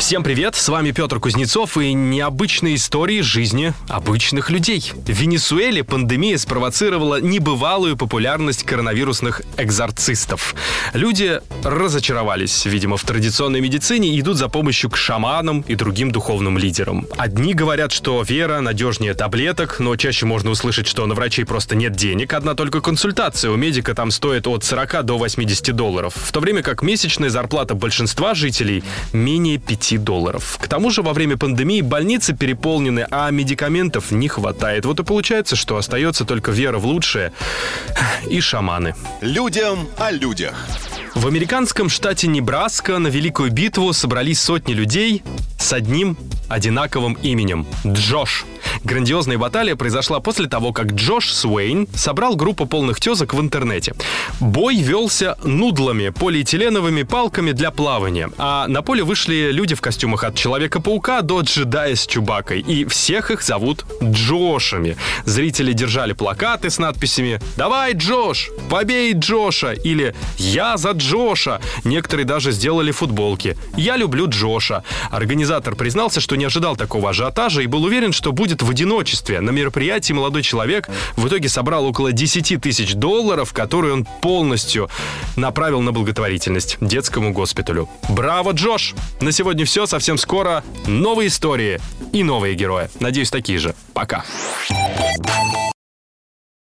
Всем привет, с вами Петр Кузнецов и необычные истории жизни обычных людей. В Венесуэле пандемия спровоцировала небывалую популярность коронавирусных экзорцистов. Люди разочаровались, видимо, в традиционной медицине и идут за помощью к шаманам и другим духовным лидерам. Одни говорят, что вера надежнее таблеток, но чаще можно услышать, что на врачей просто нет денег, одна только консультация у медика там стоит от 40 до 80 долларов, в то время как месячная зарплата большинства жителей менее 5 долларов. К тому же во время пандемии больницы переполнены, а медикаментов не хватает. Вот и получается, что остается только вера в лучшее и шаманы. Людям о людях. В американском штате Небраска на Великую битву собрались сотни людей с одним одинаковым именем – Джош. Грандиозная баталия произошла после того, как Джош Суэйн собрал группу полных тезок в интернете. Бой велся нудлами, полиэтиленовыми палками для плавания, а на поле вышли люди в костюмах от Человека-паука до джедая с Чубакой, и всех их зовут Джошами. Зрители держали плакаты с надписями «Давай, Джош! Побей Джоша!» или «Я за Джоша!» Некоторые даже сделали футболки «Я люблю Джоша!» Организатор признался, что не ожидал такого ажиотажа и был уверен, что будет в одиночестве. На мероприятии молодой человек в итоге собрал около 10 тысяч долларов, которые он полностью направил на благотворительность детскому госпиталю. Браво, Джош! На сегодня все. Совсем скоро новые истории и новые герои. Надеюсь, такие же. Пока.